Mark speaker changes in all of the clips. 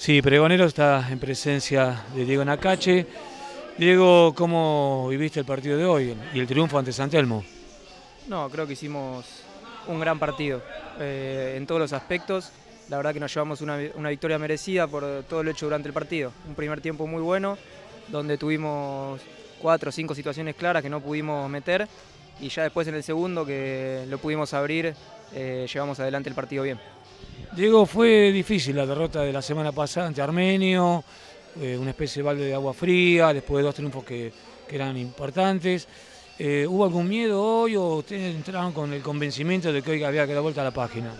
Speaker 1: Sí, Pregonero está en presencia de Diego Nacache. Diego, ¿cómo viviste el partido de hoy y el triunfo ante San Telmo?
Speaker 2: No, creo que hicimos un gran partido eh, en todos los aspectos. La verdad que nos llevamos una, victoria merecida por todo lo hecho durante el partido. Un primer tiempo muy bueno, donde tuvimos cuatro o cinco situaciones claras que no pudimos meter y ya después en el segundo que lo pudimos abrir, eh, llevamos adelante el partido bien.
Speaker 1: Diego, fue difícil la derrota de la semana pasada ante Armenio, eh, una especie de balde de agua fría, después de dos triunfos que, eran importantes. Eh, ¿Hubo algún miedo hoy o ustedes entraron con el convencimiento de que hoy había que dar vuelta a la página?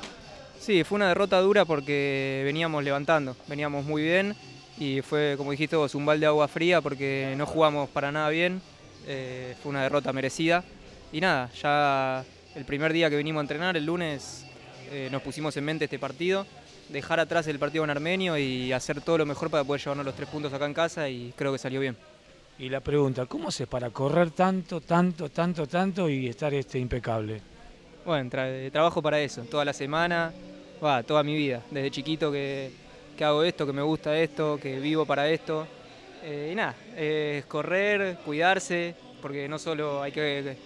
Speaker 2: Sí, fue una derrota dura porque veníamos levantando, veníamos muy bien y fue, como dijiste vos, un balde de agua fría porque no jugamos para nada bien. Eh, fue una derrota merecida. Y nada, ya el primer día que vinimos a entrenar, el lunes, eh, nos pusimos en mente este partido, dejar atrás el partido con Armenio y hacer todo lo mejor para poder llevarnos los tres puntos acá en casa y creo que salió bien.
Speaker 1: Y la pregunta, ¿cómo haces para correr tanto, tanto, tanto, tanto y estar este impecable?
Speaker 2: Bueno, trabajo para eso, toda la semana, va, toda mi vida, desde chiquito que, hago esto, que me gusta esto, que vivo para esto. Eh, y nada, es correr, cuidarse, porque no solo hay que,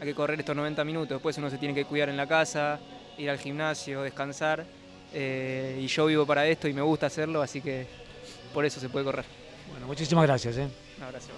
Speaker 2: hay que correr estos 90 minutos, después uno se tiene que cuidar en la casa, ir al gimnasio, descansar. Eh, y yo vivo para esto y me gusta hacerlo, así que por eso se puede correr.
Speaker 1: Bueno, muchísimas gracias. ¿eh?
Speaker 2: Un abrazo.